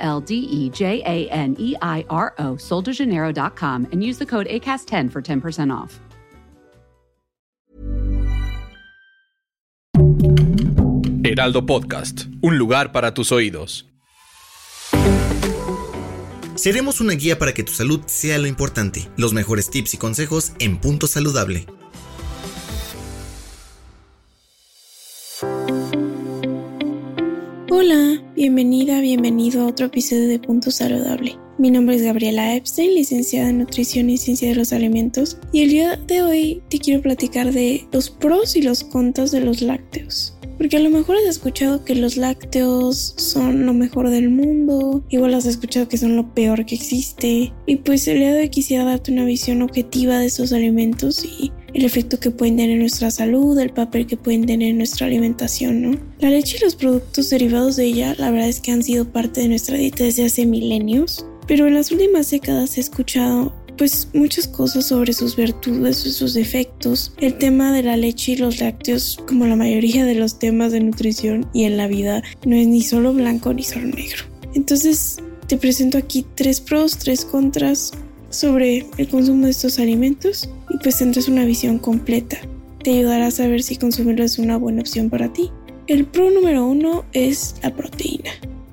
L D E J A N E I R O, soldejaneiro.com, and use the code ACAST10 for 10% off. Heraldo Podcast, un lugar para tus oídos. Seremos una guía para que tu salud sea lo importante. Los mejores tips y consejos en Punto Saludable. Bienvenida, bienvenido a otro episodio de Punto Saludable. Mi nombre es Gabriela Epstein, licenciada en Nutrición y Ciencia de los Alimentos, y el día de hoy te quiero platicar de los pros y los contras de los lácteos. Porque a lo mejor has escuchado que los lácteos son lo mejor del mundo, igual has escuchado que son lo peor que existe. Y pues el día de hoy quisiera darte una visión objetiva de esos alimentos y el efecto que pueden tener en nuestra salud, el papel que pueden tener en nuestra alimentación, ¿no? La leche y los productos derivados de ella, la verdad es que han sido parte de nuestra dieta desde hace milenios, pero en las últimas décadas he escuchado pues muchas cosas sobre sus virtudes y sus defectos. El tema de la leche y los lácteos, como la mayoría de los temas de nutrición y en la vida, no es ni solo blanco ni solo negro. Entonces, te presento aquí tres pros, tres contras sobre el consumo de estos alimentos y pues tendrás una visión completa. Te ayudará a saber si consumirlo es una buena opción para ti. El pro número uno es la proteína.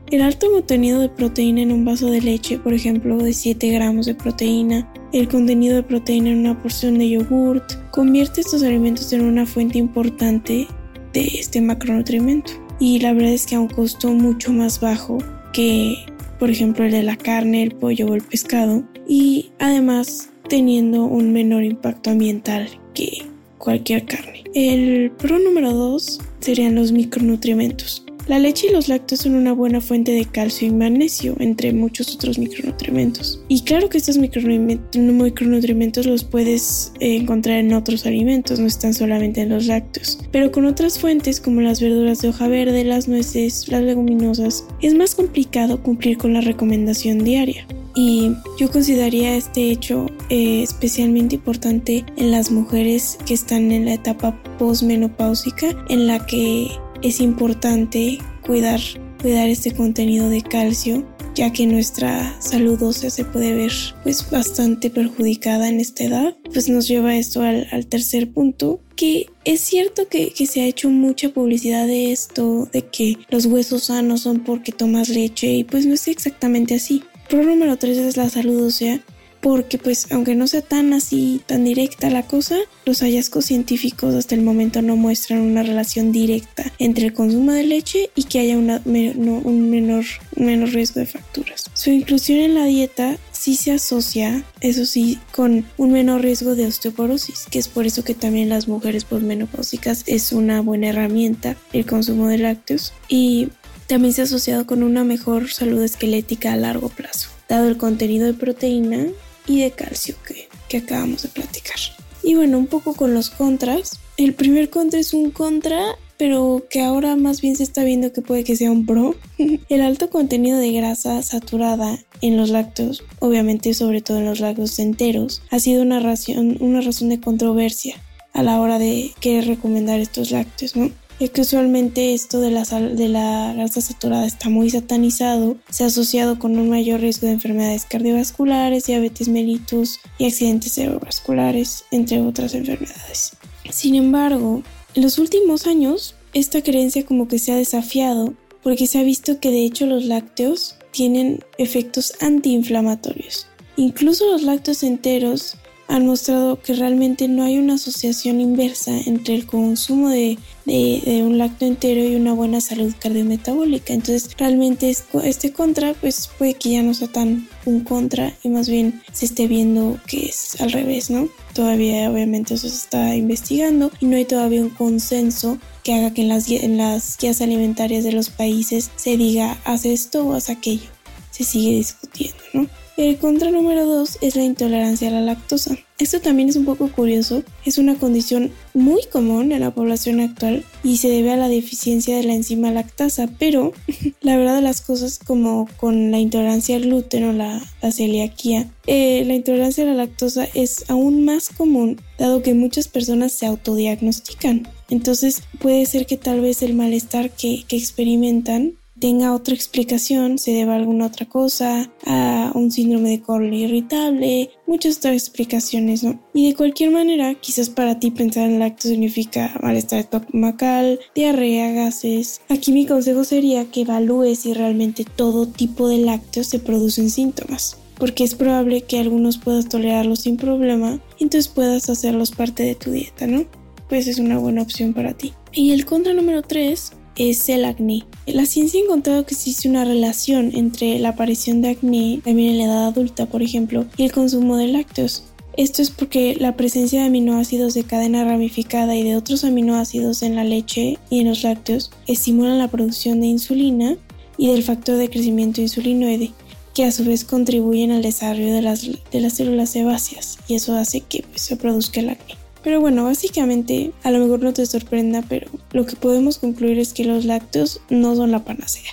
El alto contenido de proteína en un vaso de leche, por ejemplo, de 7 gramos de proteína, el contenido de proteína en una porción de yogurt, convierte estos alimentos en una fuente importante de este macronutrimento. Y la verdad es que a un costo mucho más bajo que, por ejemplo, el de la carne, el pollo o el pescado. Y además teniendo un menor impacto ambiental que cualquier carne. El pro número 2 serían los micronutrientes. La leche y los lácteos son una buena fuente de calcio y magnesio, entre muchos otros micronutrientes. Y claro que estos micronutrientes los puedes eh, encontrar en otros alimentos, no están solamente en los lácteos. Pero con otras fuentes como las verduras de hoja verde, las nueces, las leguminosas, es más complicado cumplir con la recomendación diaria. Y yo consideraría este hecho eh, especialmente importante en las mujeres que están en la etapa postmenopáusica, en la que es importante cuidar, cuidar este contenido de calcio ya que nuestra salud ósea se puede ver pues bastante perjudicada en esta edad, pues nos lleva esto al, tercer punto, que es cierto que, que, se ha hecho mucha publicidad de esto, de que los huesos sanos son porque tomas leche y pues no es exactamente así. Pro número 3 es la salud ósea porque pues aunque no sea tan así, tan directa la cosa, los hallazgos científicos hasta el momento no muestran una relación directa entre el consumo de leche y que haya una, un menor, menor riesgo de fracturas. Su inclusión en la dieta sí se asocia, eso sí, con un menor riesgo de osteoporosis, que es por eso que también las mujeres posmenopáusicas es una buena herramienta el consumo de lácteos y también se ha asociado con una mejor salud esquelética a largo plazo, dado el contenido de proteína y de calcio que, que acabamos de platicar. Y bueno, un poco con los contras. El primer contra es un contra pero que ahora más bien se está viendo que puede que sea un pro. El alto contenido de grasa saturada en los lácteos, obviamente sobre todo en los lácteos enteros, ha sido una razón, una razón de controversia a la hora de querer recomendar estos lácteos, ¿no? Es que usualmente esto de la, de la grasa saturada está muy satanizado, se ha asociado con un mayor riesgo de enfermedades cardiovasculares, diabetes mellitus y accidentes cerebrovasculares, entre otras enfermedades. Sin embargo, en los últimos años, esta creencia como que se ha desafiado porque se ha visto que de hecho los lácteos tienen efectos antiinflamatorios. Incluso los lácteos enteros han mostrado que realmente no hay una asociación inversa entre el consumo de, un lácteo entero y una buena salud cardiometabólica. Entonces, realmente este contra, pues puede que ya no sea tan un contra y más bien se esté viendo que es al revés, ¿no? Todavía, obviamente, eso se está investigando y no hay todavía un consenso que haga que en las, en las guías alimentarias de los países se diga haz esto o haz aquello se sigue discutiendo, ¿no? El contra número 2 es la intolerancia a la lactosa. Esto también es un poco curioso, es una condición muy común en la población actual y se debe a la deficiencia de la enzima lactasa, pero la verdad de las cosas como con la intolerancia al gluten o la, celiaquía, eh, la intolerancia a la lactosa es aún más común dado que muchas personas se autodiagnostican. Entonces puede ser que tal vez el malestar que, que experimentan tenga otra explicación, se deba a alguna otra cosa, a un síndrome de colon irritable, muchas otras explicaciones, ¿no? Y de cualquier manera, quizás para ti pensar en lacto significa malestar estomacal, diarrea, gases. Aquí mi consejo sería que evalúes si realmente todo tipo de lácteos se producen síntomas porque es probable que algunos puedas tolerarlos sin problema, entonces puedas hacerlos parte de tu dieta, ¿no? Pues es una buena opción para ti. Y el contra número 3 es el acné. La ciencia ha encontrado que existe una relación entre la aparición de acné, también en la edad adulta, por ejemplo, y el consumo de lácteos. Esto es porque la presencia de aminoácidos de cadena ramificada y de otros aminoácidos en la leche y en los lácteos estimulan la producción de insulina y del factor de crecimiento insulinoide, que a su vez contribuyen al desarrollo de las, células sebáceas y eso hace que pues, se produzca el acné. Pero bueno, básicamente, a lo mejor no te sorprenda, pero lo que podemos concluir es que los lácteos no son la panacea.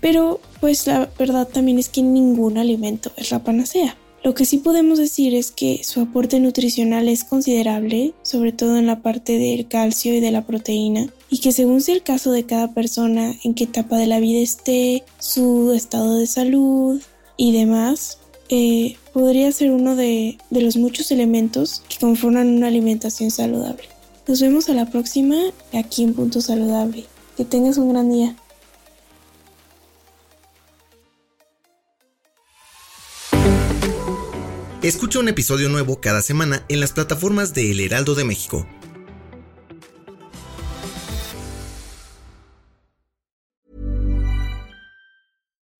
Pero pues la verdad también es que ningún alimento es la panacea. Lo que sí podemos decir es que su aporte nutricional es considerable, sobre todo en la parte del calcio y de la proteína, y que según sea el caso de cada persona, en qué etapa de la vida esté, su estado de salud y demás, eh, podría ser uno de, de los muchos elementos que conforman una alimentación saludable. Nos vemos a la próxima aquí en Punto Saludable. Que tengas un gran día. Escucha un episodio nuevo cada semana en las plataformas de El Heraldo de México